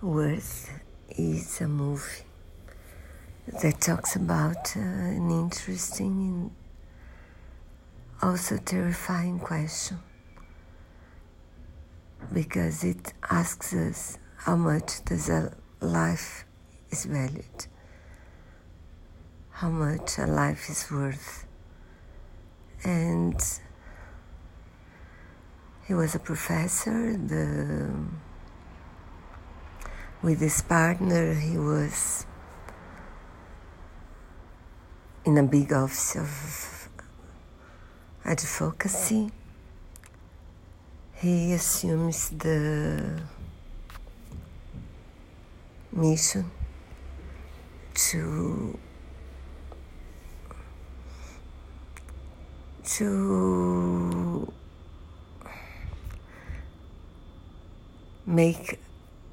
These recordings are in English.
Worth is a movie that talks about uh, an interesting and also terrifying question because it asks us how much does a life is valued, how much a life is worth. And he was a professor. The, with his partner, he was in a big office of advocacy. He assumes the mission to to make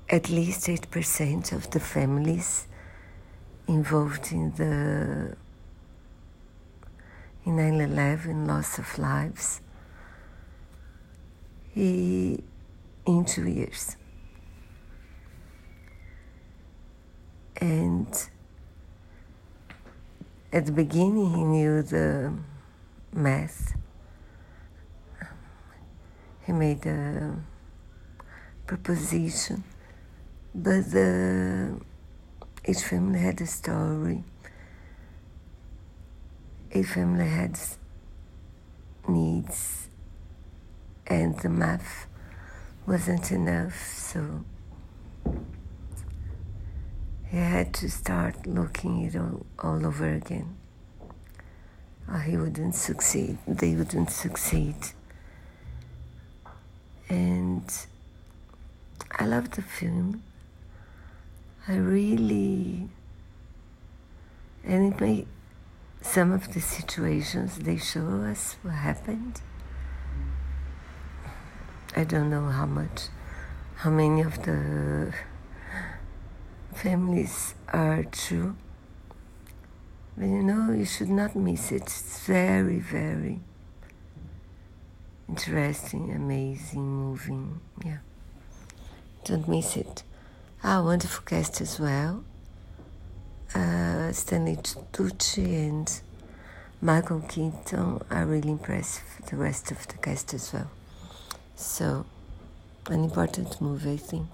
at least 8% of the families involved in the in 9-11 loss of lives he, in two years. And at the beginning he knew the math. He made a proposition, but the, each family had a story. Each family had needs, and the math wasn't enough, so he had to start looking it all, all over again. Or he wouldn't succeed, they wouldn't succeed. And I love the film. I really, and it may, some of the situations they show us what happened. I don't know how much, how many of the families are true. But you know, you should not miss it. It's very, very interesting, amazing, moving. Yeah. Don't miss it. Ah, wonderful cast as well. Uh, Stanley Tucci and Michael Keaton are really impressive. The rest of the cast as well. So, an important movie, I think.